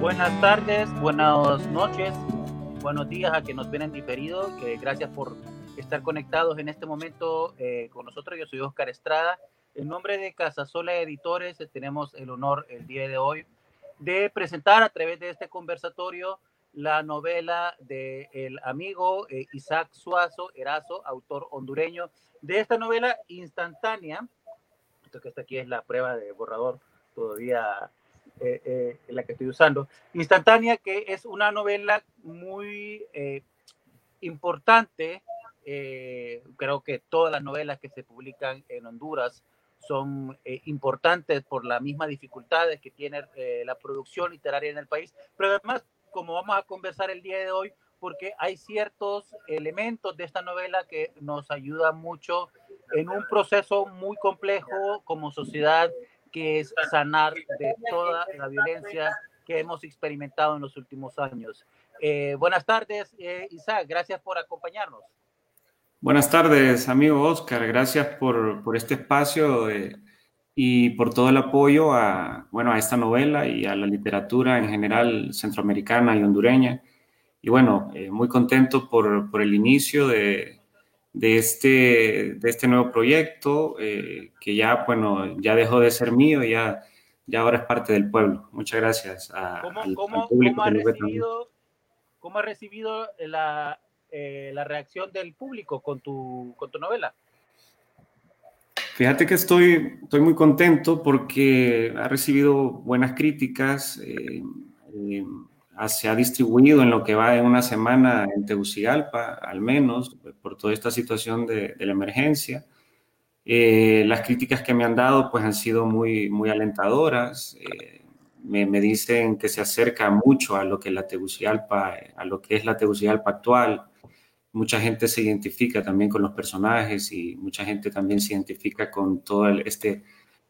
Buenas tardes, buenas noches, buenos días a que nos ven en diferido. Que gracias por estar conectados en este momento eh, con nosotros. Yo soy Oscar Estrada. En nombre de Casasola Editores eh, tenemos el honor el día de hoy de presentar a través de este conversatorio la novela del el amigo eh, Isaac Suazo Erazo, autor hondureño, de esta novela instantánea. Esto que está aquí es la prueba de borrador todavía eh, eh, la que estoy usando. Instantánea, que es una novela muy eh, importante. creo que todas las novelas que se publican en Honduras son importantes por las mismas dificultades que tiene la producción literaria en el país, pero además, como vamos a conversar el día de hoy, porque hay ciertos elementos de esta novela que nos ayudan mucho en un proceso muy complejo como sociedad que es sanar de toda la violencia que hemos experimentado en los últimos años. Eh, buenas tardes, eh, Isaac, gracias por acompañarnos. Buenas tardes, amigo Oscar, gracias por, por este espacio eh, y por todo el apoyo a, bueno, a esta novela y a la literatura en general centroamericana y hondureña. Y bueno, muy contento por, por el inicio de, de este, de este nuevo proyecto eh, que ya, bueno, ya dejó de ser mío ya, ya ahora es parte del pueblo. Muchas gracias a, ¿Cómo, al, cómo, público. ¿cómo ha, recibido, ¿Cómo ha recibido la, eh, la, reacción del público con tu, con tu novela? Fíjate que estoy, estoy muy contento porque ha recibido buenas críticas. Eh se ha distribuido en lo que va en una semana en Tegucigalpa, al menos, por toda esta situación de, de la emergencia. Eh, las críticas que me han dado pues han sido muy, muy alentadoras. Eh, me, dicen que se acerca mucho a lo que la Tegucigalpa, a lo que es la Tegucigalpa actual. Mucha gente se identifica también con los personajes y mucha gente también se identifica con todo este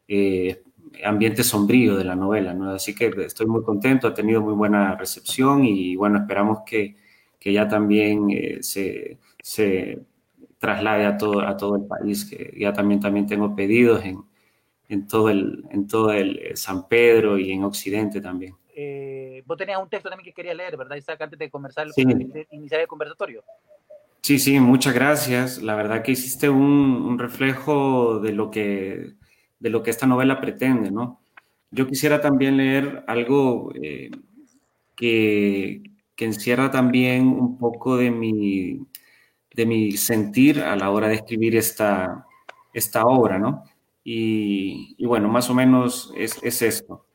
eh, ambiente sombrío de la novela, ¿no? Así que estoy muy contento, ha tenido muy buena recepción y bueno, esperamos que, que ya también eh, se, se, traslade a todo, a todo el país, que ya también, también tengo pedidos en, en, todo el, en todo el eh, San Pedro y en Occidente también. Eh, vos tenías un texto también que quería leer, ¿verdad, Isaac, antes de, conversar, sí. de iniciar el conversatorio? Sí, sí, muchas gracias. La verdad que hiciste un, un reflejo de lo que de lo que esta novela pretende, ¿no? Yo quisiera también leer algo eh, que, que, encierra también un poco de mi, de mi sentir a la hora de escribir esta, esta obra, ¿no? Y, y bueno, más o menos es, es esto.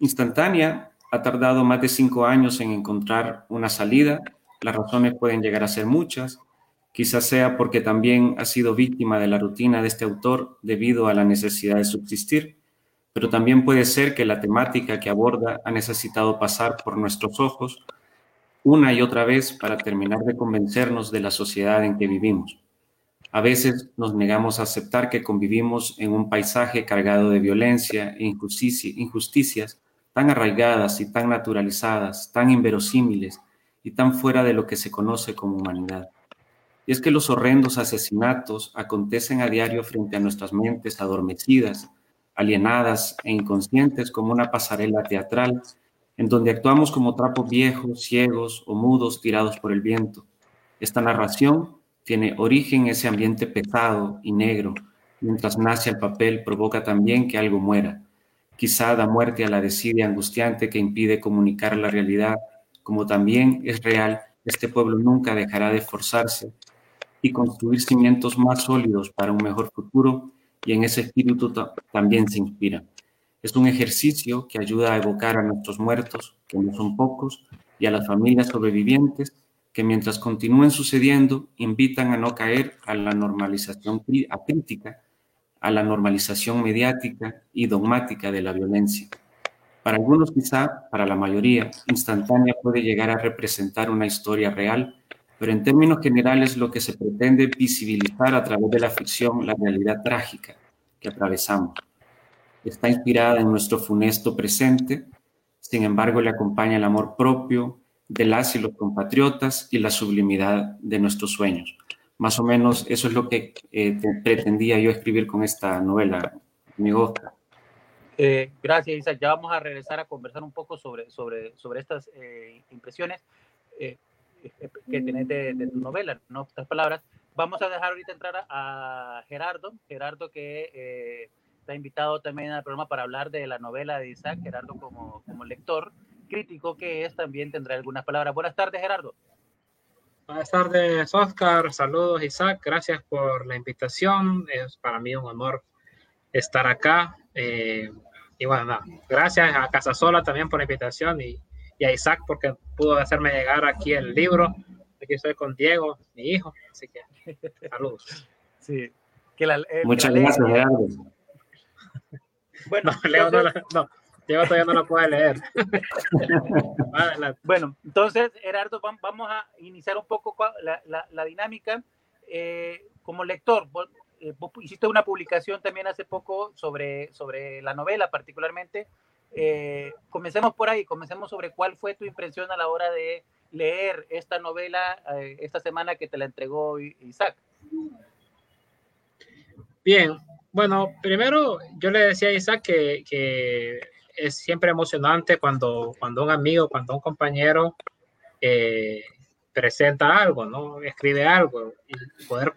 Instantánea ha tardado más de cinco años en encontrar una salida. Las razones pueden llegar a ser muchas, Quizás sea porque también ha sido víctima de la rutina de este autor debido a la necesidad de subsistir, pero también puede ser que la temática que aborda ha necesitado pasar por nuestros ojos una y otra vez para terminar de convencernos de la sociedad en que vivimos. A veces nos negamos a aceptar que convivimos en un paisaje cargado de violencia e injusticias tan arraigadas y tan naturalizadas, tan inverosímiles y tan fuera de lo que se conoce como humanidad. Y es que los horrendos asesinatos acontecen a diario frente a nuestras mentes adormecidas, alienadas e inconscientes como una pasarela teatral, en donde actuamos como trapos viejos, ciegos o mudos tirados por el viento. Esta narración tiene origen en ese ambiente pesado y negro. Mientras nace el papel, provoca también que algo muera. Quizá da muerte a la desidia angustiante que impide comunicar la realidad, como también es real, este pueblo nunca dejará de esforzarse y construir cimientos más sólidos para un mejor futuro y en ese espíritu también se inspira. Es un ejercicio que ayuda a evocar a nuestros muertos, que no son pocos, y a las familias sobrevivientes que mientras continúen sucediendo invitan a no caer a la normalización crítica, a la normalización mediática y dogmática de la violencia. Para algunos quizá, para la mayoría, instantánea puede llegar a representar una historia real pero en términos generales lo que se pretende visibilizar a través de la ficción la realidad trágica que atravesamos. Está inspirada en nuestro funesto presente, sin embargo le acompaña el amor propio de las y compatriotas y la sublimidad de nuestros sueños. Más o menos eso es lo que eh, pretendía yo escribir con esta novela, amigo. Eh, gracias, Isaac. Ya vamos a regresar a conversar un poco sobre, sobre, sobre estas eh, impresiones que tenés de, tu novela, ¿no? Estas palabras. Vamos a dejar ahorita entrar a, Gerardo, Gerardo que está invitado también al programa para hablar de la novela de Isaac, Gerardo como, como lector crítico que es, también tendrá algunas palabras. Buenas tardes, Gerardo. Buenas tardes, Oscar. Saludos, Isaac. Gracias por la invitación. Es para mí un honor estar acá. Eh, y bueno, gracias a Casasola también por la invitación y, a Isaac porque pudo hacerme llegar aquí el libro. Aquí estoy con Diego, mi hijo. Así que saludos. Sí. Muchas gracias, Gerardo. Bueno, Leo no, Diego todavía no lo puede leer. bueno, entonces, Gerardo, vamos a iniciar un poco la, la, dinámica. Eh, como lector, eh, vos, hiciste una publicación también hace poco sobre, sobre la novela particularmente. Eh, comencemos por ahí, comencemos sobre cuál fue tu impresión a la hora de leer esta novela esta semana que te la entregó Isaac. Bien, bueno, primero yo le decía a Isaac que, que es siempre emocionante cuando, cuando un amigo, cuando un compañero eh, presenta algo, ¿no? Escribe algo y poder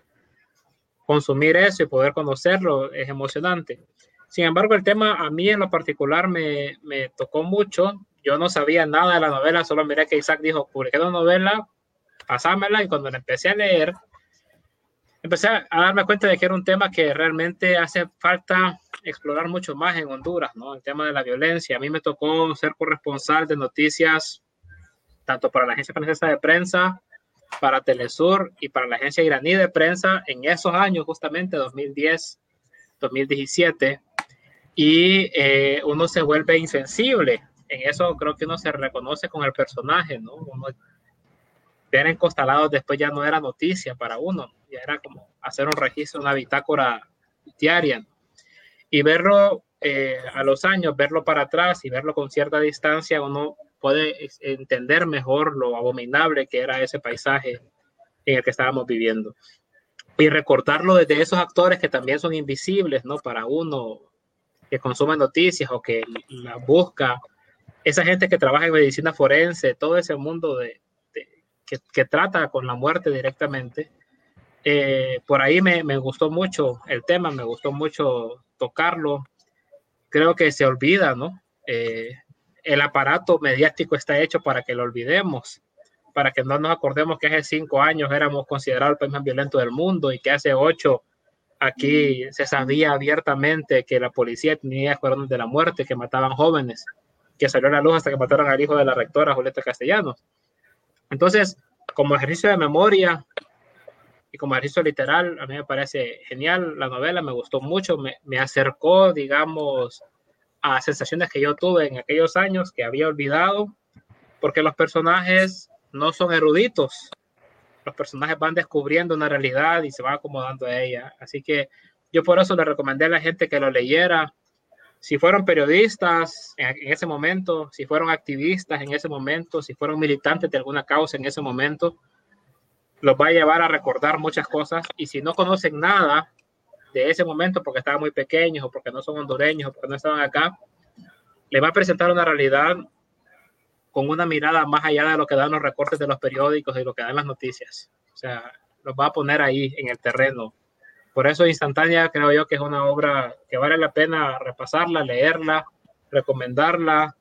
consumir eso y poder conocerlo es emocionante. Sin embargo, el tema a mí en lo particular me, me tocó mucho. Yo no sabía nada de la novela, solo miré que Isaac dijo, publiqué una novela, pasámela y cuando la empecé a leer, empecé a darme cuenta de que era un tema que realmente hace falta explorar mucho más en Honduras, ¿no? El tema de la violencia. A mí me tocó ser corresponsal de noticias tanto para la Agencia Francesa de Prensa, para Telesur y para la Agencia Iraní de Prensa en esos años, justamente 2010, 2017. Y eh, uno se vuelve insensible. En eso creo que uno se reconoce con el personaje, ¿no? Uno, ver encostalados después ya no era noticia para uno, ya era como hacer un registro, una bitácora diaria y verlo eh, a los años, verlo para atrás y verlo con cierta distancia, uno puede entender mejor lo abominable que era ese paisaje en el que estábamos viviendo. Y recordarlo desde esos actores que también son invisibles, ¿no? Para uno que consume noticias o que la busca, esa gente que trabaja en medicina forense, todo ese mundo de, que, trata con la muerte directamente. Eh, por ahí me, me, gustó mucho el tema, me gustó mucho tocarlo, creo que se olvida, ¿no? Eh, el aparato mediático está hecho para que lo olvidemos, para que no nos acordemos que hace cinco años éramos considerados el país más violento del mundo y que hace ocho aquí se sabía abiertamente que la policía tenía escuadrones de la muerte que mataban jóvenes, que salió a la luz hasta que mataron al hijo de la rectora Julieta Castellanos. Entonces, como ejercicio de memoria, y como ejercicio literal, a mí me parece genial la novela, me gustó mucho, me, me acercó, digamos, a sensaciones que yo tuve en aquellos años que había olvidado, porque los personajes no son eruditos, los personajes van descubriendo una realidad y se van acomodando a ella. Así que yo por eso le recomendé a la gente que lo leyera. Si fueron periodistas en, ese momento, si fueron activistas en ese momento, si fueron militantes de alguna causa en ese momento, los va a llevar a recordar muchas cosas y si no conocen nada de ese momento porque estaban muy pequeños o porque no son hondureños o porque no estaban acá, le va a presentar una realidad con una mirada más allá de lo que dan los recortes de los periódicos y lo que dan las noticias. O sea, los va a poner ahí en el terreno. Por eso Instantánea creo yo que es una obra que vale la pena repasarla, leerla, recomendarla,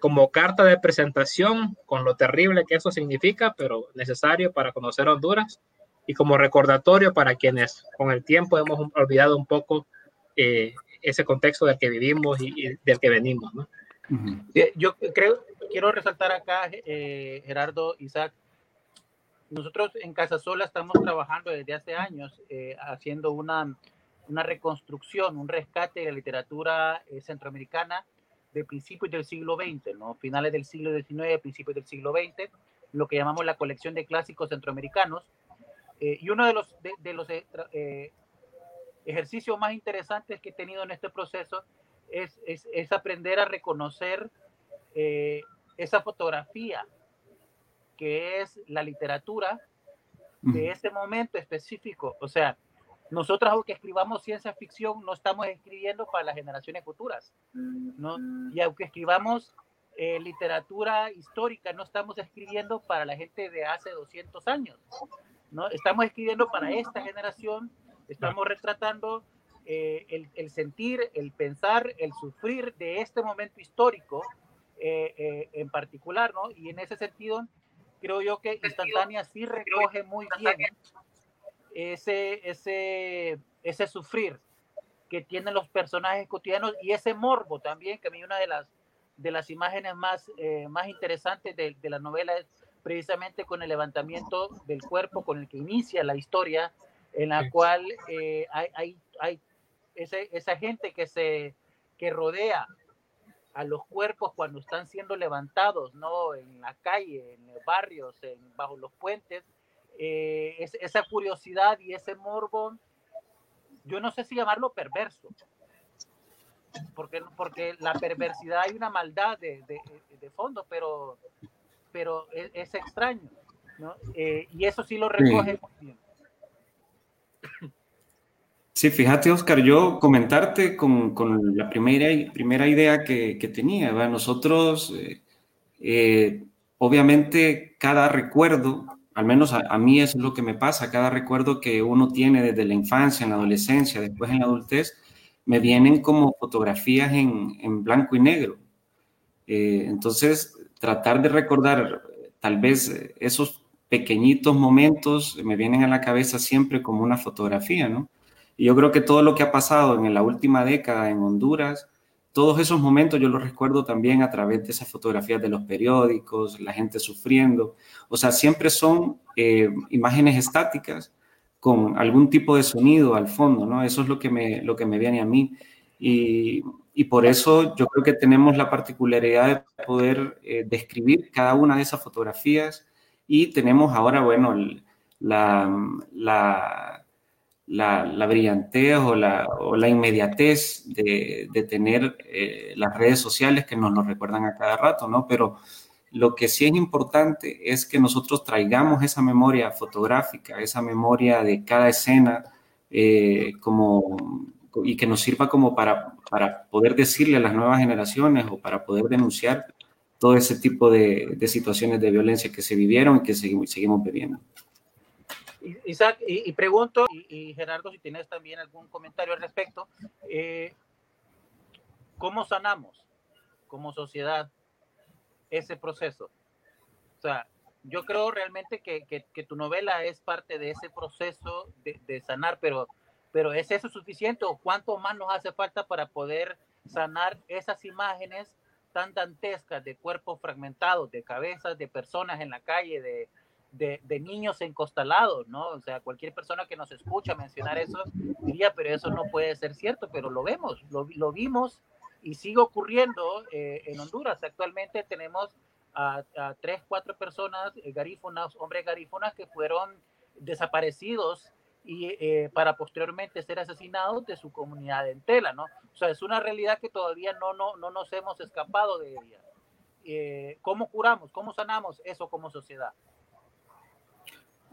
como carta de presentación con lo terrible que eso significa, pero necesario para conocer Honduras y como recordatorio para quienes con el tiempo hemos olvidado un poco eh, ese contexto del que vivimos y, del que venimos. ¿no? Yo creo, quiero resaltar acá, eh, Gerardo, Isaac, nosotros en Casa Sola estamos trabajando desde hace años eh, haciendo una, una reconstrucción, un rescate de la literatura centroamericana de principios del siglo XX, ¿no? finales del siglo XIX, principios del siglo XX, lo que llamamos la colección de clásicos centroamericanos. Eh, y uno de los, de, los eh, eh, ejercicios más interesantes que he tenido en este proceso es, es, es aprender a reconocer esa fotografía que es la literatura de ese momento específico. O sea, nosotros aunque escribamos ciencia ficción, no estamos escribiendo para las generaciones futuras, ¿no? Y aunque escribamos eh, literatura histórica, no estamos escribiendo para la gente de hace 200 años, ¿no? Estamos escribiendo para esta generación, estamos retratando eh, el, el, sentir, el pensar, el sufrir de este momento histórico eh, en particular, ¿no? Y en ese sentido, creo yo que Instantánea sí recoge muy bien ese, ese, ese sufrir que tienen los personajes cotidianos y ese morbo también, que a mí una de las, de las imágenes más, eh, más interesantes de, de, la novela es precisamente con el levantamiento del cuerpo con el que inicia la historia, en la cual eh, hay, hay, hay ese, esa gente que, se, que rodea a los cuerpos cuando están siendo levantados, ¿no? En la calle, en los barrios, en, bajo los puentes, eh, es, esa curiosidad y ese morbo, yo no sé si llamarlo perverso, porque, porque la perversidad hay una maldad de, de, de fondo, pero, pero es, es extraño, ¿no? Eh, y eso sí lo recoge sí. muy bien. Sí, fíjate, Oscar, yo comentarte con, con la primera, primera idea que, que tenía. ¿verdad? Nosotros, eh, eh, obviamente, cada recuerdo al menos a, a, mí es lo que me pasa, cada recuerdo que uno tiene desde la infancia, en la adolescencia, después en la adultez, me vienen como fotografías en, en blanco y negro. Eh, entonces, tratar de recordar tal vez esos pequeñitos momentos me vienen a la cabeza siempre como una fotografía, ¿no? Y yo creo que todo lo que ha pasado en la última década en Honduras, todos esos momentos yo los recuerdo también a través de esas fotografías de los periódicos, la gente sufriendo. O sea, siempre son eh, imágenes estáticas con algún tipo de sonido al fondo, ¿no? Eso es lo que me, lo que me viene a mí. Y, y por eso yo creo que tenemos la particularidad de poder eh, describir cada una de esas fotografías y tenemos ahora, bueno, la, la la, la brillantez o la, o la inmediatez de, de tener eh, las redes sociales que nos lo recuerdan a cada rato, ¿no? Pero lo que sí es importante es que nosotros traigamos esa memoria fotográfica, esa memoria de cada escena, eh, como, y que nos sirva como para, para poder decirle a las nuevas generaciones o para poder denunciar todo ese tipo de, de situaciones de violencia que se vivieron y que seguimos, seguimos viviendo. Isaac, y, pregunto, y, Gerardo, si tienes también algún comentario al respecto, eh, ¿cómo sanamos como sociedad ese proceso? O sea, yo creo realmente que, que, tu novela es parte de ese proceso de, de, sanar, pero, pero ¿es eso suficiente o cuánto más nos hace falta para poder sanar esas imágenes tan dantescas de cuerpos fragmentados, de cabezas de personas en la calle, de, de, de, niños encostalados, ¿no? O sea, cualquier persona que nos escucha mencionar eso diría, pero eso no puede ser cierto, pero lo vemos, lo, lo vimos y sigue ocurriendo eh, en Honduras. Actualmente tenemos a, tres, cuatro personas eh, garífonas, hombres garífonas que fueron desaparecidos y eh, para posteriormente ser asesinados de su comunidad entera, ¿no? O sea, es una realidad que todavía no, no, no nos hemos escapado de ella. Eh, ¿Cómo curamos? ¿Cómo sanamos eso como sociedad?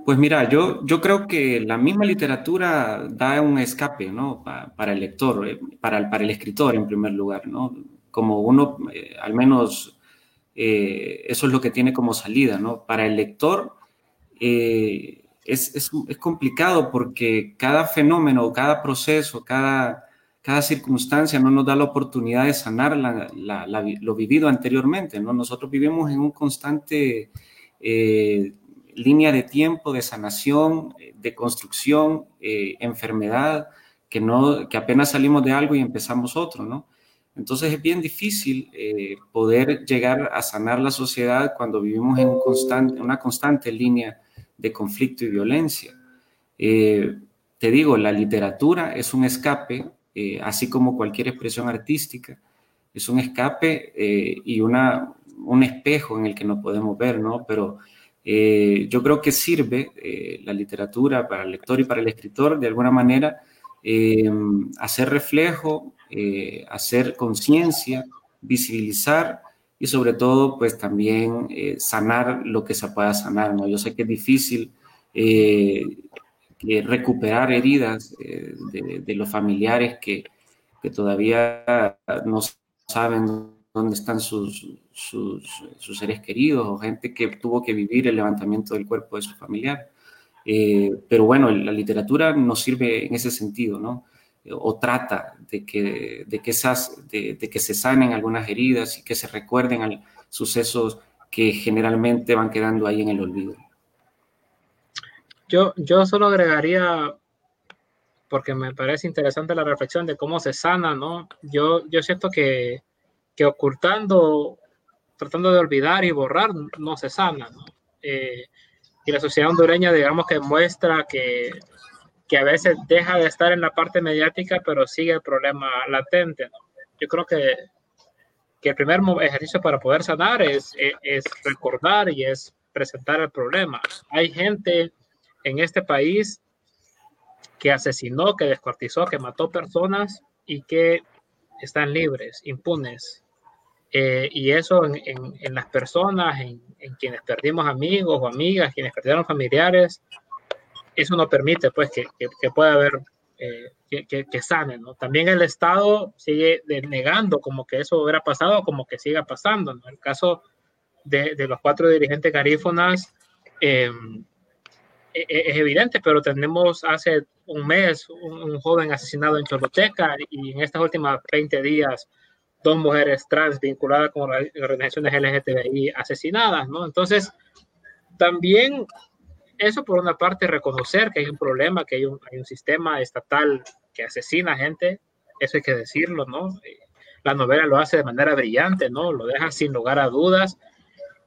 Pues mira, yo, yo creo que la misma literatura da un escape, ¿no? Pa, para el lector, eh, para el, para el escritor en primer lugar, ¿no? Como uno, eh, al menos eh, eso es lo que tiene como salida, ¿no? Para el lector es, es, es, complicado porque cada fenómeno, cada proceso, cada, cada circunstancia no nos da la oportunidad de sanar lo vivido anteriormente, ¿no? Nosotros vivimos en un constante línea de tiempo de sanación, de construcción, eh, enfermedad, que, no, que apenas salimos de algo y empezamos otro, ¿no? Entonces es bien difícil eh, poder llegar a sanar la sociedad cuando vivimos en una constante línea de conflicto y violencia. Eh, te digo, la literatura es un escape, eh, así como cualquier expresión artística, es un escape y una, un espejo en el que nos podemos ver, ¿no? Pero eh, yo creo que sirve eh, la literatura para el lector y para el escritor de alguna manera eh, hacer reflejo, eh, hacer conciencia, visibilizar y sobre todo pues también eh, sanar lo que se pueda sanar. ¿no? Yo sé que es difícil recuperar heridas eh, de, los familiares que, que, todavía no saben dónde están sus, sus, seres queridos o gente que tuvo que vivir el levantamiento del cuerpo de su familiar. Eh, pero bueno, la literatura nos sirve en ese sentido, ¿no? O trata de que, de que, esas, de, que se sanen algunas heridas y que se recuerden sucesos que generalmente van quedando ahí en el olvido. Yo, yo solo agregaría, porque me parece interesante la reflexión de cómo se sana, ¿no? Yo, yo siento que, que ocultando, tratando de olvidar y borrar, no se sana. Eh, y la sociedad hondureña, digamos que muestra que, que a veces deja de estar en la parte mediática, pero sigue el problema latente. Yo creo que, que el primer ejercicio para poder sanar es, es recordar y es presentar el problema. Hay gente en este país que asesinó, que descuartizó, que mató personas y que están libres, impunes. Eh, y eso en, en, las personas, en, en, quienes perdimos amigos o amigas, quienes perdieron familiares, eso no permite pues que, que, pueda haber, eh, que, que, sane. ¿no? También el Estado sigue negando como que eso hubiera pasado, como que siga pasando. ¿no? El caso de, de los cuatro dirigentes garífonas, eh, es evidente, pero tenemos hace un mes un, joven asesinado en Choloteca y en estas últimas 20 días dos mujeres trans vinculadas con organizaciones LGTBI asesinadas, ¿no? Entonces, también eso por una parte reconocer que hay un problema, que hay un, hay un sistema estatal que asesina gente, eso hay que decirlo, ¿no? La novela lo hace de manera brillante, ¿no? Lo deja sin lugar a dudas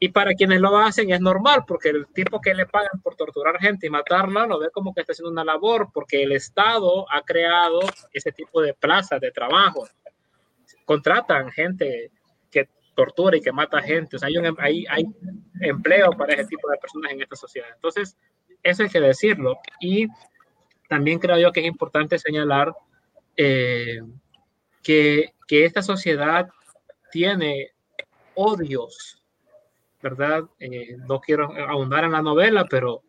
y para quienes lo hacen es normal, porque el tipo que le pagan por torturar gente y matarla lo ve como que está haciendo una labor, porque el Estado ha creado ese tipo de plazas de trabajo. Contratan gente que tortura y que mata gente. O sea, hay, un, hay, hay empleo para ese tipo de personas en esta sociedad. Entonces, eso hay que decirlo. Y también creo yo que es importante señalar eh, que, que esta sociedad tiene odios ¿verdad? Eh, no quiero ahondar en la novela, pero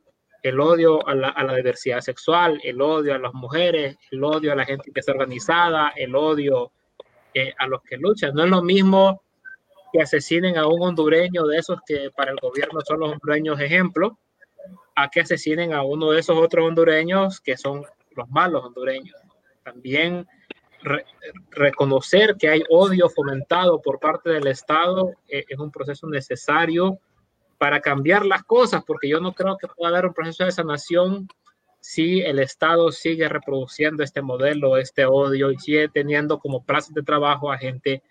el odio a la, diversidad sexual, el odio a las mujeres, el odio a la gente que es organizada, el odio a los que luchan. No es lo mismo que asesinen a un hondureño de esos que para el gobierno son los hondureños ejemplo, a que asesinen a uno de esos otros hondureños que son los malos hondureños. También reconocer que hay odio fomentado por parte del Estado eh, es un proceso necesario para cambiar las cosas, porque yo no creo que pueda haber un proceso de sanación si el Estado sigue reproduciendo este modelo, este odio y sigue teniendo como plazas de trabajo a gente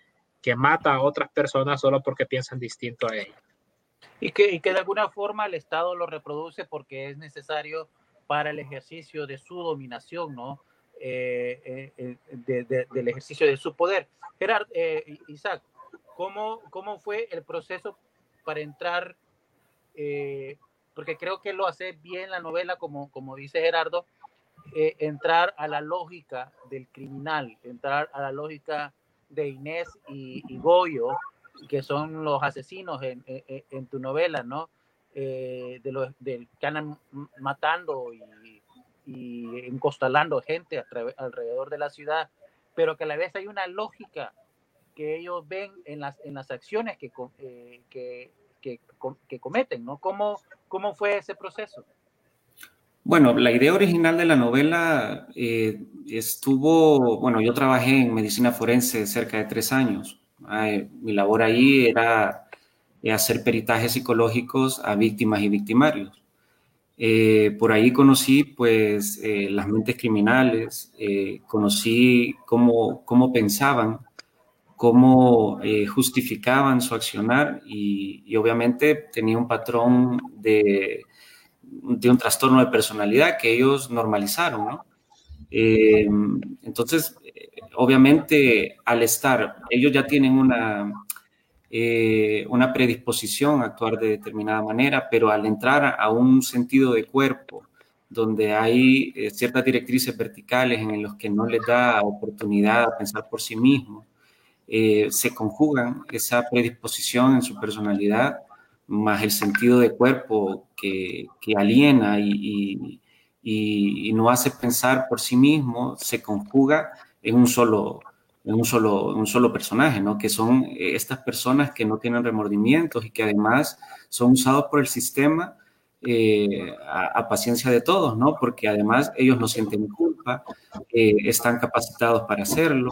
que mata a otras personas solo porque piensan distinto a ellos. Y que, y que de alguna forma el Estado lo reproduce porque es necesario para el ejercicio de su dominación, ¿no? Eh, eh, del ejercicio de su poder. Gerard, eh, Isaac, ¿cómo, ¿cómo fue el proceso para entrar? Porque creo que lo hace bien la novela, como, como dice Gerardo, entrar a la lógica del criminal, entrar a la lógica de Inés y, Goyo, que son los asesinos en, en, tu novela, ¿no? de los que andan matando y y encostalando gente alrededor de la ciudad, pero que a la vez hay una lógica que ellos ven en las, en las acciones que, eh, que, que, que, cometen, ¿no? ¿Cómo, ¿Cómo fue ese proceso? Bueno, la idea original de la novela eh, estuvo, bueno, yo trabajé en medicina forense cerca de tres años. mi labor ahí era hacer peritajes psicológicos a víctimas y victimarios. Eh, por ahí conocí pues eh, las mentes criminales, eh, conocí cómo, cómo, pensaban, cómo justificaban su accionar y, obviamente tenía un patrón de, un trastorno de personalidad que ellos normalizaron, ¿no? entonces, obviamente al estar, ellos ya tienen una, eh, una predisposición a actuar de determinada manera, pero al entrar a un sentido de cuerpo donde hay eh, ciertas directrices verticales en los que no les da oportunidad a pensar por sí mismos, eh, se conjugan esa predisposición en su personalidad más el sentido de cuerpo que, aliena y, no hace pensar por sí mismo, se conjuga en un solo, en un solo, un solo personaje, ¿no? Que son estas personas que no tienen remordimientos y que además son usados por el sistema eh, a, paciencia de todos, ¿no? Porque además ellos no sienten culpa, eh, están capacitados para hacerlo.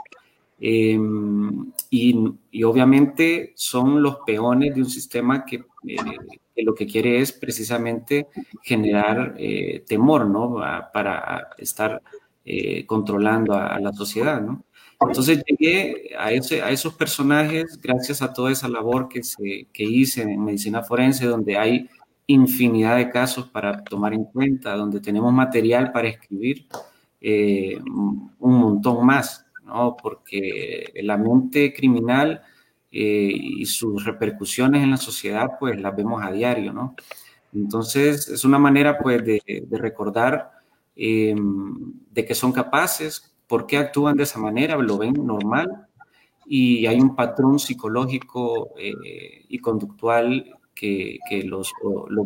Em, y, obviamente son los peones de un sistema que, eh, lo que quiere es precisamente generar temor, ¿no? para estar controlando a, la sociedad, ¿no? Entonces llegué a, ese, a esos personajes gracias a toda esa labor que, se, que hice en medicina forense, donde hay infinidad de casos para tomar en cuenta, donde tenemos material para escribir eh, un montón más, ¿no? porque la mente criminal eh, y sus repercusiones en la sociedad, pues las vemos a diario, ¿no? Entonces, es una manera, pues, de, recordar eh, de que son capaces, por qué actúan de esa manera, lo ven normal, y hay un patrón psicológico y conductual que, los,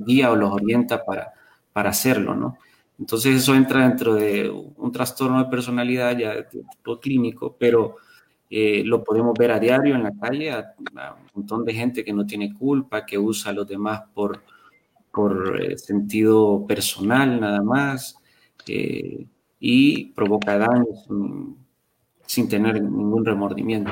guía o los orienta para, para hacerlo, ¿no? Entonces eso entra dentro de un trastorno de personalidad ya de tipo clínico, pero eh, lo podemos ver a diario en la calle, a, un montón de gente que no tiene culpa, que usa a los demás por, por eh, sentido personal nada más eh, y provoca daños sin tener ningún remordimiento.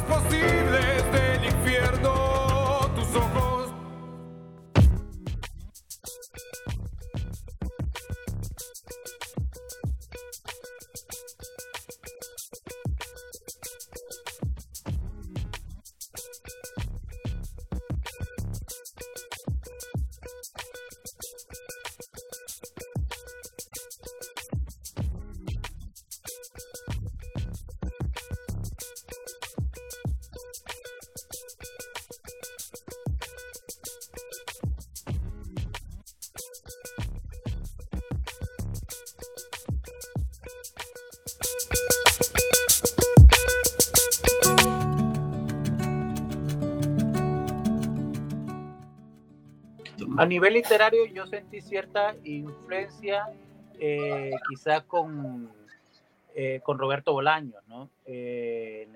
A nivel literario yo sentí cierta influencia eh, quizás con, eh, con Roberto Bolaños, ¿no? Eh,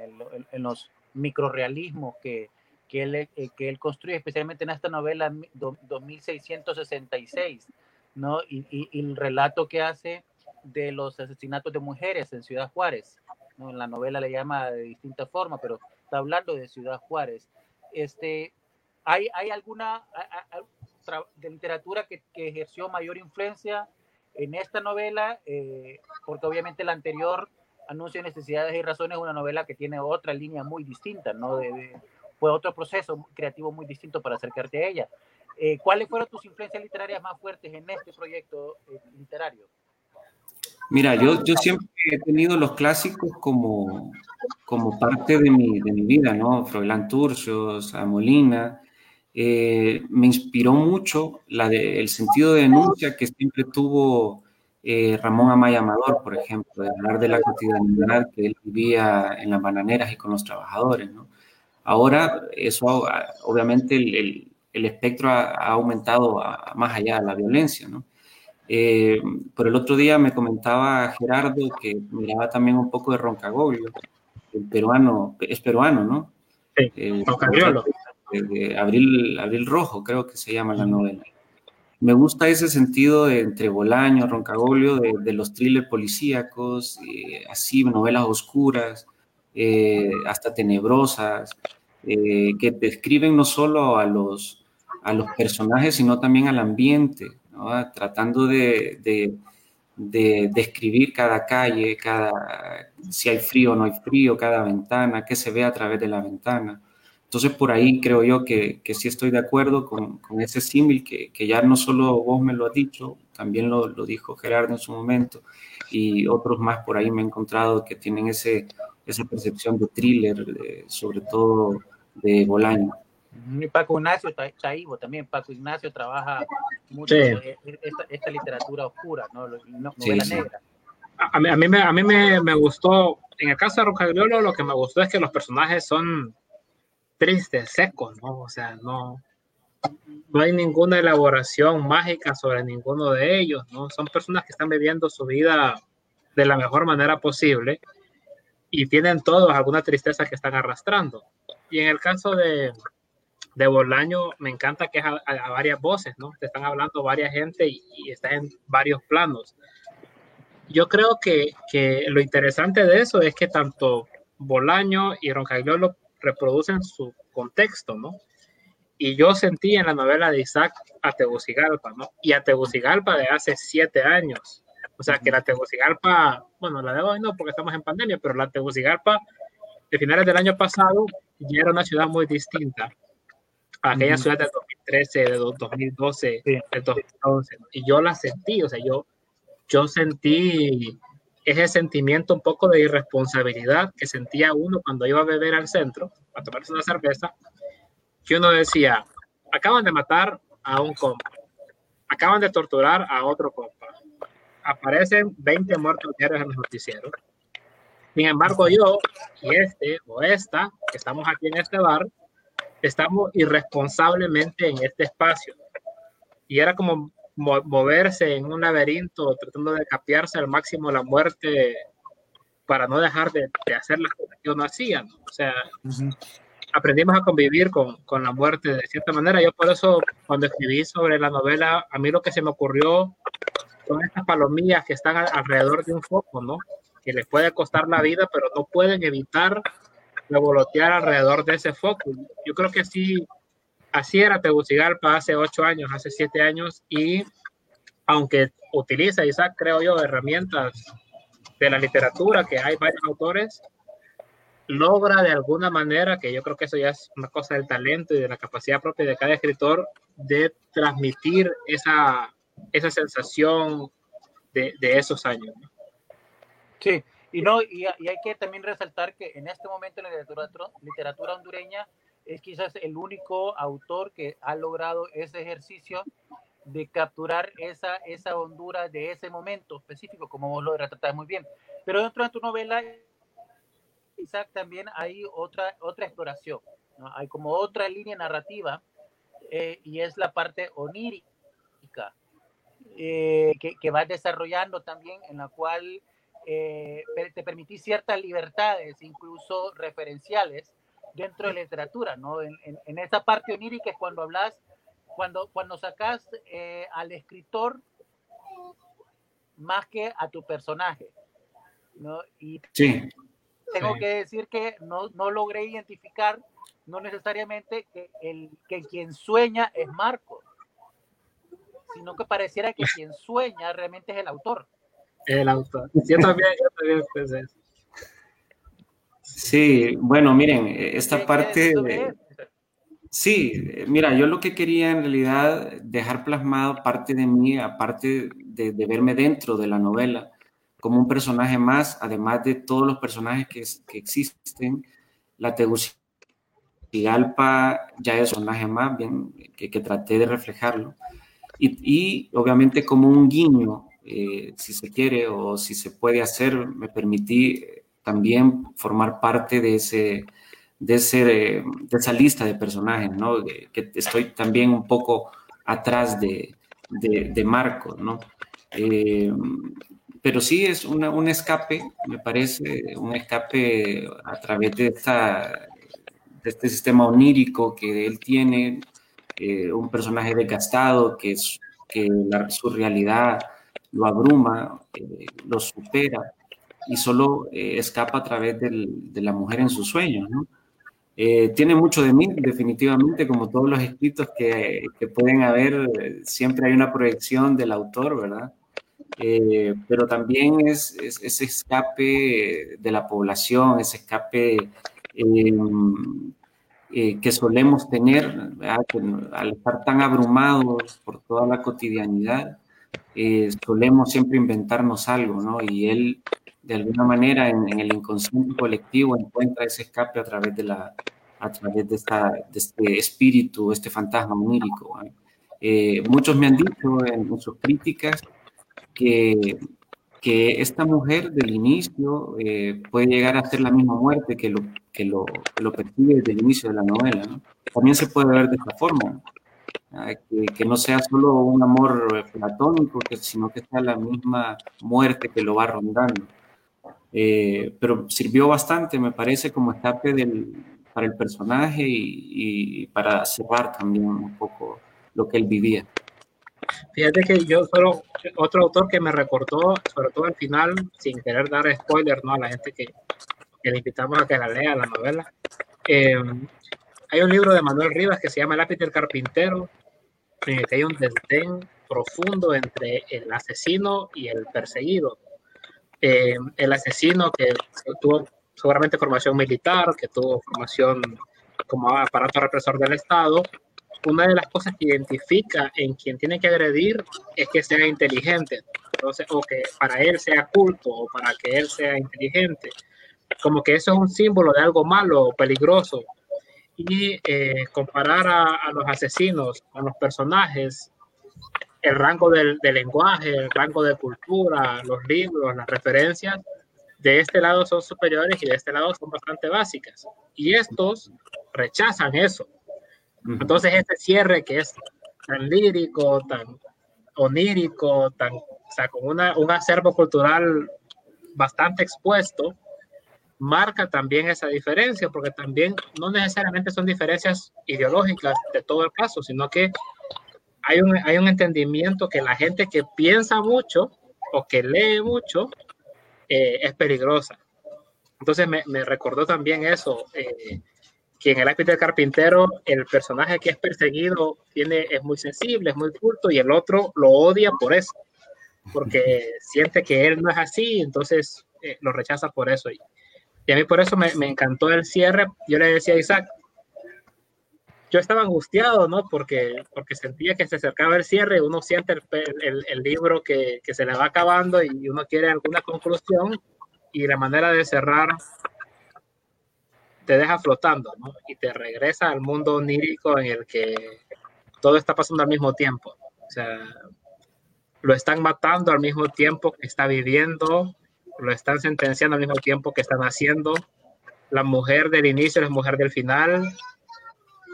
en, los microrealismos que, que, él, que él construye, especialmente en esta novela 2666, ¿no? Y, y, el relato que hace de los asesinatos de mujeres en Ciudad Juárez. ¿no? En la novela le llama de distinta forma, pero está hablando de Ciudad Juárez. Este, ¿hay, ¿Hay alguna de literatura que, ejerció mayor influencia en esta novela, eh, porque obviamente la anterior, Anuncio de Necesidades y Razones, es una novela que tiene otra línea muy distinta, ¿no? De, fue otro proceso creativo muy distinto para acercarte a ella. Eh, ¿Cuáles fueron tus influencias literarias más fuertes en este proyecto eh, literario? Mira, yo, yo siempre he tenido los clásicos como, como parte de mi, de mi vida, ¿no? Froilán Turcios, Molina, eh, me inspiró mucho la de, el sentido de denuncia que siempre tuvo eh, Ramón Amaya Amador, por ejemplo, de hablar de la cotidianidad que él vivía en las bananeras y con los trabajadores. ¿no? Ahora, eso, obviamente, el, el, espectro ha, aumentado más allá de la violencia. ¿no? Eh, por el otro día me comentaba Gerardo que miraba también un poco de Roncagoglio, el peruano, es peruano, ¿no? Sí, eh, de, Abril, Abril Rojo, creo que se llama la novela. Me gusta ese sentido de entre Bolaño, Roncagoglio, de, los thrillers policíacos, eh, así, novelas oscuras, eh, hasta tenebrosas, eh, que describen no solo a los, a los personajes, sino también al ambiente, tratando de, de, describir cada calle, cada, si hay frío o no hay frío, cada ventana, qué se ve a través de la ventana. Entonces, por ahí creo yo que, que sí estoy de acuerdo con, con ese símil que, que, ya no solo vos me lo has dicho, también lo, lo, dijo Gerardo en su momento, y otros más por ahí me he encontrado que tienen ese, esa percepción de thriller, sobre todo de Bolaño. Y Paco Ignacio está ahí, también. Paco Ignacio trabaja mucho esta, esta, literatura oscura, ¿no? novela sí, negra. A mí, a mí, me, a mí me, me, gustó, en el caso de Rocagliolo, lo que me gustó es que los personajes son tristes, secos, ¿no? O sea, no, no hay ninguna elaboración mágica sobre ninguno de ellos, ¿no? Son personas que están viviendo su vida de la mejor manera posible y tienen todos alguna tristeza que están arrastrando. Y en el caso de, de Bolaño, me encanta que es a, varias voces, ¿no? Te están hablando varias gente y, y en varios planos. Yo creo que, que, lo interesante de eso es que tanto Bolaño y Roncagliolo reproducen su contexto, ¿no? Y yo sentí en la novela de Isaac a Tegucigalpa, ¿no? Y a Tegucigalpa de hace siete años. O sea, que la Tegucigalpa, bueno, la de hoy no, porque estamos en pandemia, pero la Tegucigalpa de finales del año pasado ya era una ciudad muy distinta a aquella ciudad del 2013, de 2012, sí. del 2011. Y yo la sentí, o sea, yo, yo sentí ese sentimiento un poco de irresponsabilidad que sentía uno cuando iba a beber al centro, a tomarse una cerveza, que uno decía, acaban de matar a un compa, acaban de torturar a otro compa, aparecen 20 muertos diarios en los noticieros. Sin embargo, yo y este o esta, que estamos aquí en este bar, estamos irresponsablemente en este espacio. Y era como moverse en un laberinto tratando de capearse al máximo la muerte para no dejar de, de hacer las cosas que uno hacía. ¿no? O sea, uh -huh. aprendimos a convivir con, con, la muerte de cierta manera. Yo por eso cuando escribí sobre la novela, a mí lo que se me ocurrió son estas palomillas que están alrededor de un foco, ¿no? Que les puede costar la vida, pero no pueden evitar revolotear alrededor de ese foco. Yo creo que sí, así era Tegucigalpa hace ocho años, hace siete años, y aunque utiliza Isaac, creo yo, herramientas de la literatura, que hay varios autores, logra de alguna manera, que yo creo que eso ya es una cosa del talento y de la capacidad propia de cada escritor, de transmitir esa, esa sensación de, de esos años. Sí, y, no, y, y, hay que también resaltar que en este momento la literatura, literatura hondureña es quizás el único autor que ha logrado ese ejercicio de capturar esa, esa Honduras de ese momento específico, como vos lo retratas muy bien. Pero dentro de tu novela, Isaac, también hay otra, otra exploración, hay como otra línea narrativa eh, y es la parte onírica eh, que, que vas desarrollando también, en la cual eh, te permitís ciertas libertades, incluso referenciales, dentro de la literatura, ¿no? En, en, en esa parte onírica es cuando hablas, cuando, cuando sacas eh, al escritor más que a tu personaje, ¿no? Y sí. tengo sí. que decir que no, no logré identificar, no necesariamente que, el, que quien sueña es Marco, sino que pareciera que quien sueña realmente es el autor. El autor. Yo también, yo también pensé eso. Sí, bueno, miren, esta parte... De, sí, mira, yo lo que quería en realidad dejar plasmado parte de mí, aparte de, de, verme dentro de la novela, como un personaje más, además de todos los personajes que, que existen, la Tegucigalpa ya es un personaje más, bien, que, que traté de reflejarlo, y, y obviamente como un guiño, eh, si se quiere o si se puede hacer, me permití también formar parte de, ese, de, ese, de, esa lista de personajes, ¿no? Que estoy también un poco atrás de, de, de Marco, ¿no? Eh, pero sí es un escape, me parece, un escape a través de, esta, de este sistema onírico que él tiene, eh, un personaje desgastado que, es, que su realidad lo abruma, eh, lo supera y solo eh, escapa a través de la mujer en sus sueños. ¿no? Eh, tiene mucho de mí, definitivamente, como todos los escritos que, que pueden haber, siempre hay una proyección del autor, ¿verdad? Eh, pero también es, ese escape de la población, ese escape em, eh, que solemos tener al estar tan abrumados por toda la cotidianidad, eh, solemos siempre inventarnos algo, ¿no? Y él, de alguna manera, en, el inconsciente colectivo encuentra ese escape a través de, la, a través de, esta, de este espíritu, este fantasma onírico. muchos me han dicho en, en sus críticas que, que esta mujer del inicio eh, puede llegar a ser la misma muerte que lo, que lo, lo percibe desde el inicio de la novela. ¿no? También se puede ver de esta forma, que, que, no sea solo un amor platónico, que, sino que sea la misma muerte que lo va rondando. Eh, pero sirvió bastante, me parece, como escape del, para el personaje y, y para cerrar también un poco lo que él vivía. Fíjate que yo solo, otro autor que me recordó, sobre todo al final, sin querer dar spoiler ¿no? a la gente que, que le invitamos a que la lea la novela. Eh, hay un libro de Manuel Rivas que se llama El lápiz del carpintero, en el que hay un desdén profundo entre el asesino y el perseguido. Eh, el asesino que tuvo seguramente formación militar, que tuvo formación como aparato represor del Estado, una de las cosas que identifica en quien tiene que agredir es que sea inteligente, entonces, o que para él sea culto, o para que él sea inteligente. Como que eso es un símbolo de algo malo o peligroso. Y eh, comparar a, los asesinos con los personajes, el rango del, del lenguaje, el rango de cultura, los libros, las referencias, de este lado son superiores y de este lado son bastante básicas. Y estos rechazan eso entonces ese cierre que es tan lírico, tan onírico, tan, o sea, con una, un acervo cultural bastante expuesto, marca también esa diferencia, porque también no necesariamente son diferencias ideológicas de todo el caso, sino que hay un, hay un entendimiento que la gente que piensa mucho o que lee mucho eh, es peligrosa. Entonces me, me recordó también eso. Eh, que en el lápiz del carpintero el personaje que es perseguido tiene, es muy sensible, es muy culto y el otro lo odia por eso, porque siente que él no es así, entonces eh, lo rechaza por eso. Y, a mí por eso me, me, encantó el cierre. Yo le decía a Isaac, yo estaba angustiado, ¿no? Porque, porque sentía que se acercaba el cierre, uno siente el, el, libro que, que se le va acabando y uno quiere alguna conclusión y la manera de cerrar te deja flotando, ¿no? Y te regresa al mundo onírico en el que todo está pasando al mismo tiempo. O sea, lo están matando al mismo tiempo que está viviendo, lo están sentenciando al mismo tiempo que están haciendo. La mujer del inicio es mujer del final.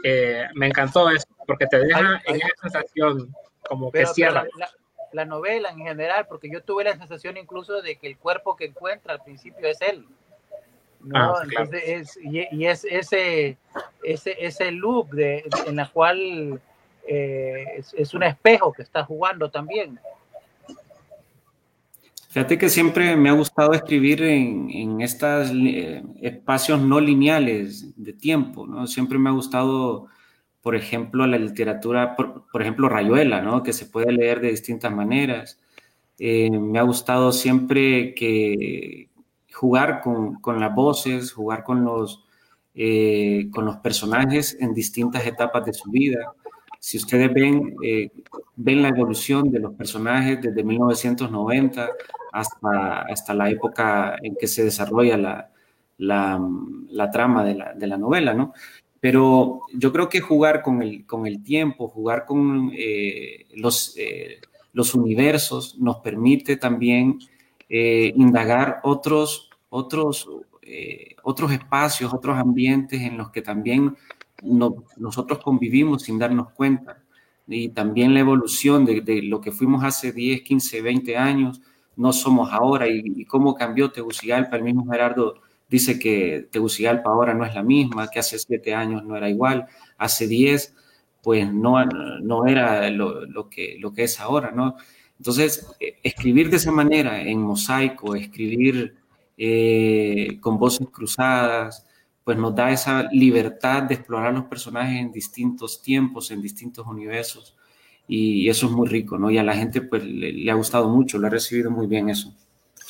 Eh, me encantó eso, porque te deja en esa sensación como que cierra. La, la novela en general, porque yo tuve la sensación incluso de que el cuerpo que encuentra al principio es él. ¿no? Ah, Entonces es, y, es ese, ese, ese loop de, en la cual eh, es, es, un espejo que está jugando también. Fíjate que siempre me ha gustado escribir en, en estos eh, espacios no lineales de tiempo, ¿no? Siempre me ha gustado, por ejemplo, la literatura, por, por ejemplo, Rayuela, ¿no? Que se puede leer de distintas maneras. Eh, me ha gustado siempre que, jugar con, con las voces, jugar con los, eh, con los personajes en distintas etapas de su vida. Si ustedes ven, eh, ven la evolución de los personajes desde 1990 hasta, hasta la época en que se desarrolla la, la, trama de la, de la, novela, ¿no? Pero yo creo que jugar con el, con el tiempo, jugar con eh, los, eh, los universos, nos permite también indagar otros, otros, otros espacios, otros ambientes en los que también no, nosotros convivimos sin darnos cuenta. Y también la evolución de, de, lo que fuimos hace 10, 15, 20 años, no somos ahora. Y, y cómo cambió Tegucigalpa. El mismo Gerardo dice que Tegucigalpa ahora no es la misma, que hace 7 años no era igual, hace 10 pues no, no era lo, lo, que, lo que es ahora, ¿no? Entonces, eh, escribir de esa manera, en mosaico, escribir eh, con voces cruzadas, pues nos da esa libertad de explorar los personajes en distintos tiempos, en distintos universos, y eso es muy rico, ¿no? Y a la gente pues le, ha gustado mucho, lo ha recibido muy bien eso.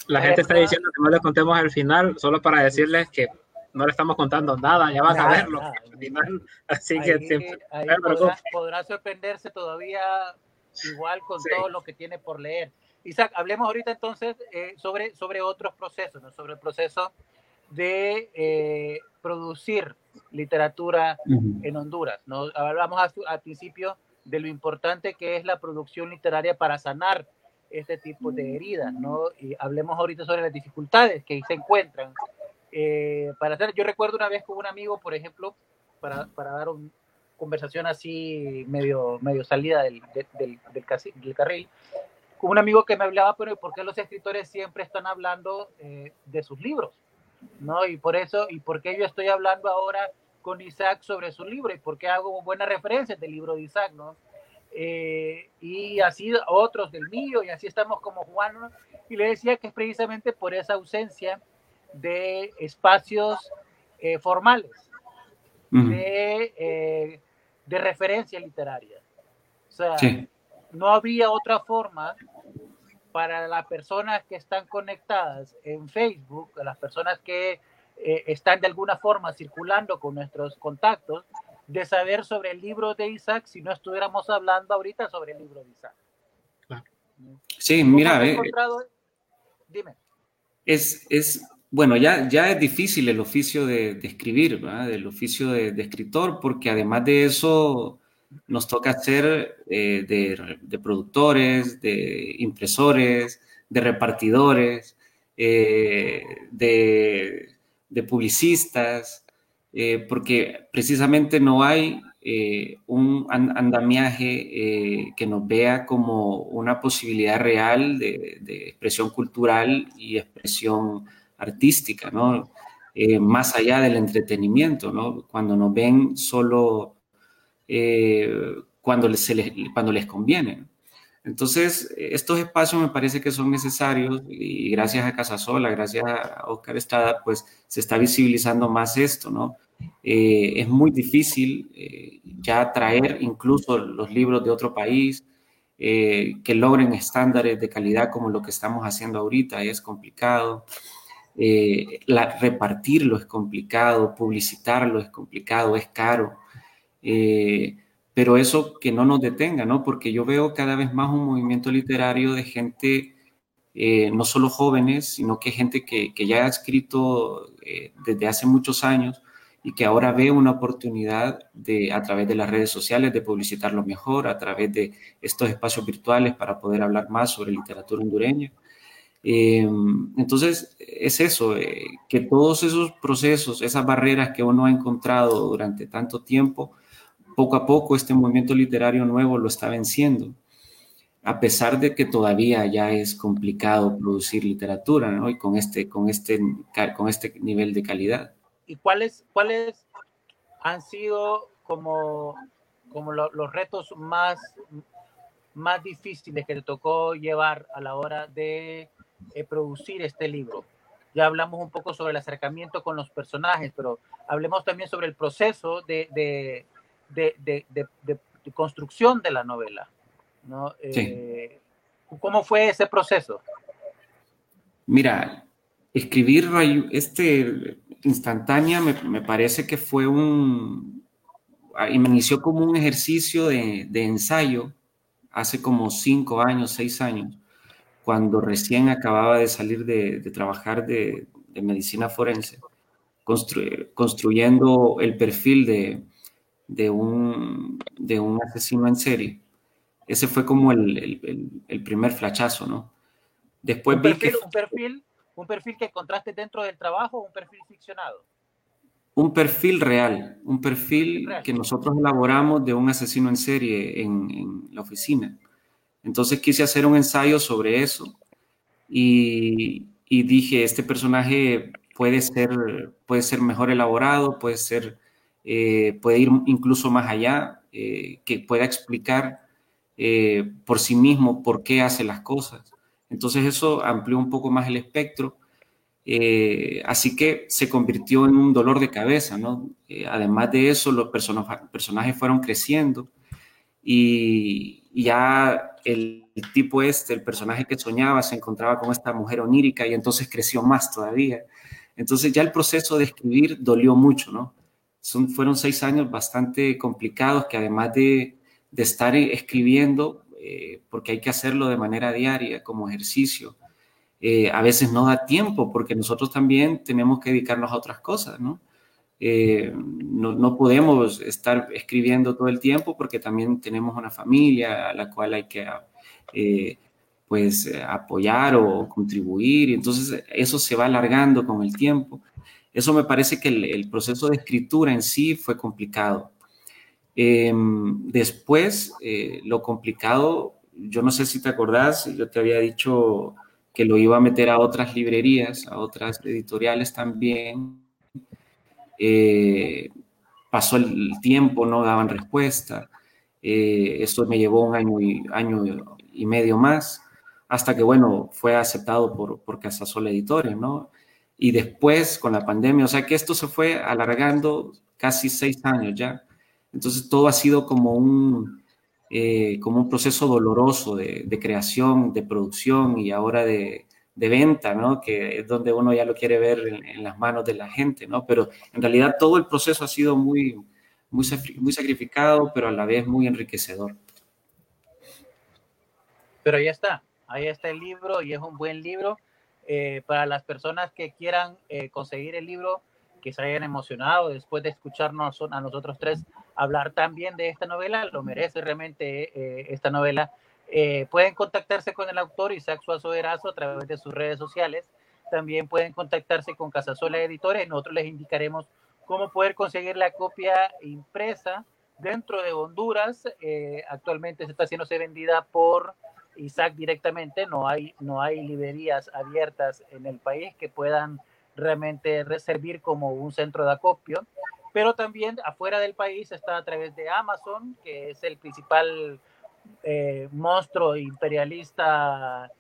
La gente está diciendo que no le contemos al final, solo para decirles que no le estamos contando nada, ya van a verlo al final, así que podrá, sorprenderse todavía igual con todo lo que tiene por leer. Isaac, hablemos ahorita entonces eh, sobre, sobre otros procesos, ¿no? sobre el proceso de eh, producir literatura en Honduras. ¿no? Hablamos al principio de lo importante que es la producción literaria para sanar este tipo de heridas, ¿no? Y hablemos ahorita sobre las dificultades que se encuentran. Eh, para hacer, yo recuerdo una vez con un amigo, por ejemplo, para, para dar una conversación así medio, medio salida del, del, del, carril, con un amigo que me hablaba, pero ¿por qué los escritores siempre están hablando eh, de sus libros? ¿No? Y por eso, y por qué yo estoy hablando ahora con Isaac sobre su libro y por qué hago buenas referencias del libro de Isaac, ¿no? Eh, y así otros del mío, y así estamos como Juan, y le decía que es precisamente por esa ausencia de espacios eh, formales, de, eh, de, referencia literaria. O sea, no habría otra forma para las personas que están conectadas en Facebook, las personas que eh, están de alguna forma circulando con nuestros contactos, de saber sobre el libro de Isaac si no estuviéramos hablando ahorita sobre el libro de Isaac. Sí, mira, eh, dime. Es, es, bueno, ya, ya es difícil el oficio de, escribir, ¿verdad? el oficio de, escritor, porque además de eso nos toca ser eh, de, de, productores, de impresores, de repartidores, de de publicistas, eh, porque precisamente no hay eh, un andamiaje eh, que nos vea como una posibilidad real de, expresión cultural y expresión artística, ¿no? más allá del entretenimiento, ¿no? Cuando nos ven solo cuando, les, cuando les conviene. Entonces, estos espacios me parece que son necesarios y gracias a Casasola, gracias a Oscar Estrada, pues se está visibilizando más esto, ¿no? Eh, es muy difícil eh, ya traer incluso los libros de otro país eh, que logren estándares de calidad como lo que estamos haciendo ahorita, es complicado. La, repartirlo es complicado, publicitarlo es complicado, es caro pero eso que no nos detenga, ¿no? Porque yo veo cada vez más un movimiento literario de gente, eh, no solo jóvenes, sino que gente que, que ya ha escrito eh, desde hace muchos años y que ahora ve una oportunidad de, a través de las redes sociales, de publicitarlo mejor, a través de estos espacios virtuales para poder hablar más sobre literatura hondureña. Eh, entonces, es eso, que todos esos procesos, esas barreras que uno ha encontrado durante tanto tiempo, poco a poco este movimiento literario nuevo lo está venciendo, a pesar de que todavía ya es complicado producir literatura, ¿no? Y con este, con este, con este nivel de calidad. ¿Y cuáles, cuáles han sido como, como los retos más, más difíciles que le tocó llevar a la hora de eh, producir este libro? Ya hablamos un poco sobre el acercamiento con los personajes, pero hablemos también sobre el proceso de, construcción de la novela. ¿no? Eh, ¿Cómo fue ese proceso? Mira, escribir este instantánea me, parece que fue un... Y me inició como un ejercicio de, ensayo hace como cinco años, seis años, cuando recién acababa de salir de, trabajar de, medicina forense, construyendo el perfil de, de un, de un asesino en serie. Ese fue como el, el, primer flachazo, ¿no? Después vi que... Un perfil, un perfil que encontraste dentro del trabajo o un perfil ficcionado. Un perfil real, un perfil que nosotros elaboramos de un asesino en serie en, en, la oficina. Entonces quise hacer un ensayo sobre eso y, y dije, este personaje puede ser, puede ser mejor elaborado, puede ser eh, puede ir incluso más allá, eh, que pueda explicar eh, por sí mismo por qué hace las cosas. Entonces eso amplió un poco más el espectro así que se convirtió en un dolor de cabeza, ¿no? Además de eso, los personajes fueron creciendo y, ya el, el, tipo este, el personaje que soñaba, se encontraba con esta mujer onírica y entonces creció más todavía. Entonces ya el proceso de escribir dolió mucho, ¿no? Fueron seis años bastante complicados que además de, de estar escribiendo, eh, porque hay que hacerlo de manera diaria como ejercicio, eh, a veces no da tiempo porque nosotros también tenemos que dedicarnos a otras cosas, ¿no? Eh, no, no, podemos estar escribiendo todo el tiempo porque también tenemos una familia a la cual hay que pues apoyar o contribuir y entonces eso se va alargando con el tiempo. Eso me parece que el, proceso de escritura en sí fue complicado. Em, después, eh, lo complicado, yo no sé si te acordás, yo te había dicho que lo iba a meter a otras librerías, a otras editoriales también. Eh, pasó el tiempo, no daban respuesta. Eh, esto me llevó un año y, año y medio más, hasta que, bueno, fue aceptado por, por Casasola Editores, ¿no? Y después con la pandemia, o sea que esto se fue alargando casi seis años ya. Entonces todo ha sido como un, eh, como un proceso doloroso de, creación, de producción y ahora de, venta, ¿no? Que es donde uno ya lo quiere ver en, las manos de la gente, ¿no? Pero en realidad todo el proceso ha sido muy, muy, muy sacrificado, pero a la vez muy enriquecedor. Pero ahí está, ahí está el libro y es un buen libro eh, para las personas que quieran eh, conseguir el libro, que se hayan emocionado después de escucharnos a nosotros tres hablar también de esta novela, lo merece realmente eh, esta novela. pueden contactarse con el autor Isaac Suazo Erazo a través de sus redes sociales. También pueden contactarse con Casasola Editores. Nosotros les indicaremos cómo poder conseguir la copia impresa dentro de Honduras. actualmente se está haciéndose vendida por Isaac directamente, no hay, no hay librerías abiertas en el país que puedan realmente servir como un centro de acopio, pero también afuera del país está a través de Amazon, que es el principal eh, monstruo imperialista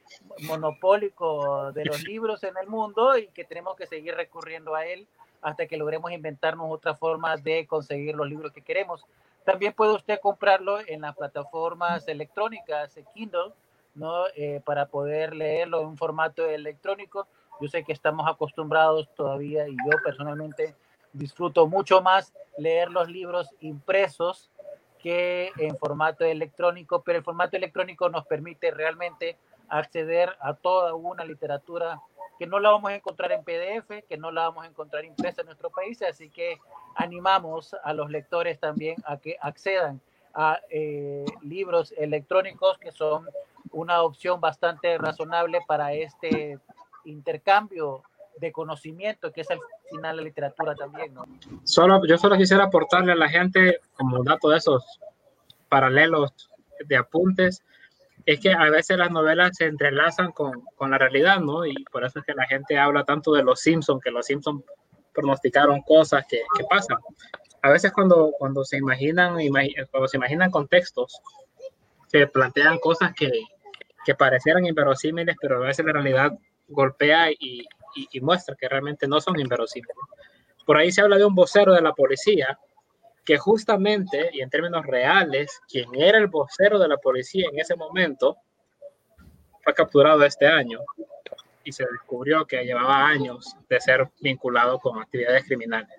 monopólico de los libros en el mundo y que tenemos que seguir recurriendo a él hasta que logremos inventarnos otra forma de conseguir los libros que queremos. También puede usted comprarlo en las plataformas electrónicas, Kindle, ¿no? Eh, para poder leerlo en un formato electrónico. Yo sé que estamos acostumbrados todavía y yo personalmente disfruto mucho más leer los libros impresos que en formato electrónico, pero el formato electrónico nos permite realmente acceder a toda una literatura que no la vamos a encontrar en PDF, que no la vamos a encontrar impresa en nuestro país, así que animamos a los lectores también a que accedan a eh, libros electrónicos que son una opción bastante razonable para este intercambio de conocimiento, que es al final la literatura también, ¿no? Solo, yo solo quisiera aportarle a la gente como dato de esos paralelos de apuntes, es que a veces las novelas se entrelazan con, con la realidad, ¿no? Y por eso es que la gente habla tanto de los Simpsons, que los Simpsons pronosticaron cosas que, que pasan. A veces cuando, cuando se imaginan, cuando se imaginan contextos, se plantean cosas que, que parecieran inverosímiles, pero a veces la realidad golpea y, y, muestra que realmente no son inverosímiles. Por ahí se habla de un vocero de la policía que justamente, y en términos reales, quien era el vocero de la policía en ese momento, fue capturado este año y se descubrió que llevaba años de ser vinculado con actividades criminales.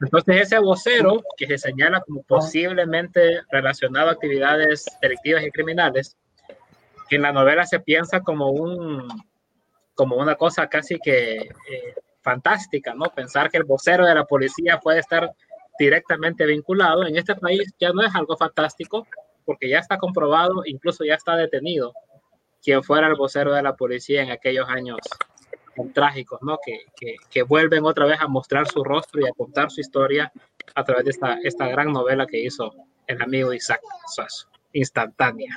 Entonces ese vocero que se señala como posiblemente relacionado a actividades delictivas y criminales, en la novela se piensa como un como una cosa casi que eh, fantástica, ¿no? Pensar que el vocero de la policía puede estar directamente vinculado. En este país ya no es algo fantástico, porque ya está comprobado, incluso ya está detenido quien fuera el vocero de la policía en aquellos años trágicos, ¿no? Que, que, que, vuelven otra vez a mostrar su rostro y a contar su historia a través de esta, esta gran novela que hizo el amigo Isaac Suazo, instantánea.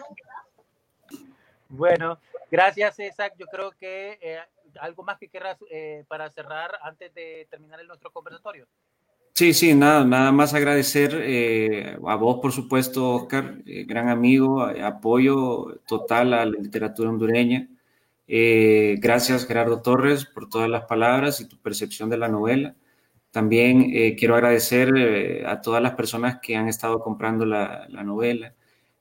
Bueno, gracias Isaac. Yo creo que eh, algo más que querrás eh, para cerrar antes de terminar el nuestro conversatorio. Sí, sí, nada, nada más agradecer eh, a vos, por supuesto, Oscar, gran amigo, apoyo total a la literatura hondureña. Eh, gracias Gerardo Torres por todas las palabras y tu percepción de la novela. También eh, quiero agradecer eh, a todas las personas que han estado comprando la, novela.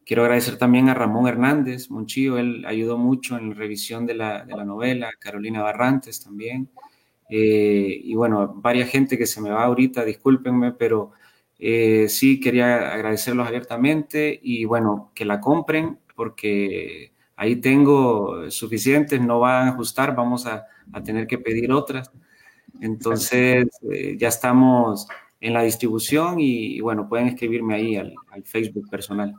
Quiero agradecer también a Ramón Hernández Monchillo, él ayudó mucho en la revisión de la, novela, Carolina Barrantes también. y bueno, varias gente que se me va ahorita, discúlpenme, pero sí quería agradecerlos abiertamente y bueno, que la compren porque ahí tengo suficientes, no van a ajustar, vamos a, tener que pedir otras. Entonces, eh, ya estamos en la distribución y, bueno, pueden escribirme ahí al, Facebook personal.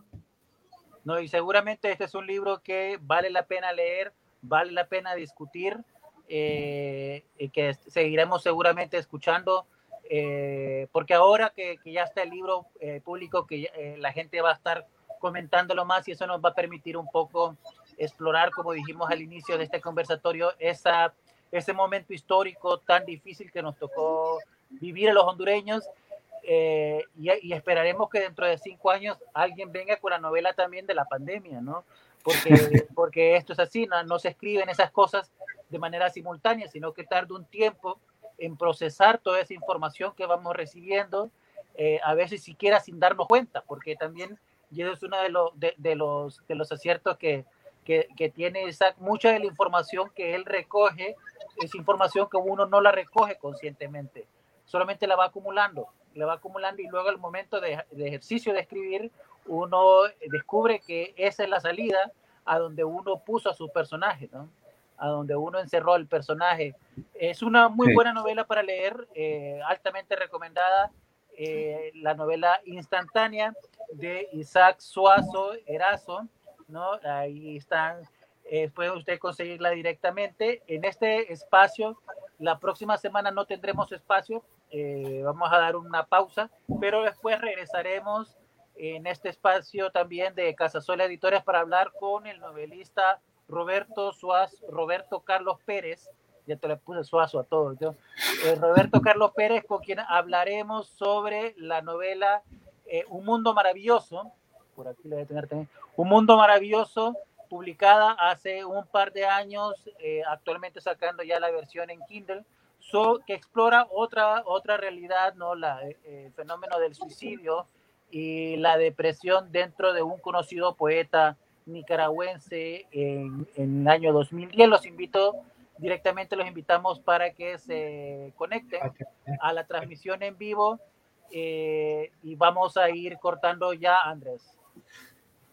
No, y seguramente este es un libro que vale la pena leer, vale la pena discutir, eh, y que seguiremos seguramente escuchando, eh, porque ahora que, que, ya está el libro público, que la gente va a estar comentándolo más y eso nos va a permitir un poco explorar, como dijimos al inicio de este conversatorio, esa, ese momento histórico tan difícil que nos tocó vivir a los hondureños. Eh, y, esperaremos que dentro de cinco años alguien venga con la novela también de la pandemia, ¿no? Porque, porque esto es así, no, no se escriben esas cosas de manera simultánea, sino que tarda un tiempo en procesar toda esa información que vamos recibiendo, eh, a veces siquiera sin darnos cuenta, porque también y eso es uno de, los de, los, de los aciertos que, que, que tiene Isaac. Mucha de la información que él recoge es información que uno no la recoge conscientemente, solamente la va acumulando, la va acumulando y luego al momento de, de ejercicio de escribir, uno descubre que esa es la salida a donde uno puso a su personaje, ¿no? a donde uno encerró el personaje. Es una muy buena novela para leer, eh, altamente recomendada. Eh, la novela instantánea de Isaac Suazo Erazo, ¿no? Ahí están, eh, puede usted conseguirla directamente. En este espacio, la próxima semana no tendremos espacio, eh, vamos a dar una pausa, pero después regresaremos en este espacio también de Casasola Editores para hablar con el novelista Roberto Suaz, Roberto Carlos Pérez, ya te le puse suazo a todos. Eh, Roberto Carlos Pérez, con quien hablaremos sobre la novela eh, Un Mundo Maravilloso, por aquí le voy a tener también, Un Mundo Maravilloso, publicada hace un par de años, eh, actualmente sacando ya la versión en Kindle, que explora otra, otra realidad, ¿no? La, el fenómeno del suicidio y la depresión dentro de un conocido poeta nicaragüense en, en el año 2010. Los invito directamente los invitamos para que se conecten a la transmisión en vivo eh, y vamos a ir cortando ya, Andrés.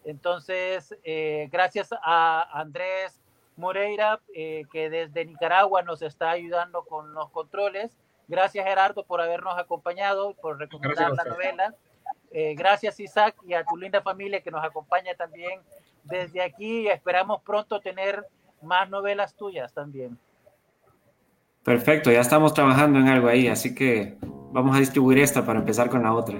Entonces, eh, gracias a Andrés Moreira, eh, que desde Nicaragua nos está ayudando con los controles. Gracias, Gerardo, por habernos acompañado, por recomendar la novela. gracias, Isaac, y a tu linda familia que nos acompaña también desde aquí. Esperamos pronto tener más novelas tuyas también. Perfecto, ya estamos trabajando en algo ahí, así que vamos a distribuir esta para empezar con la otra.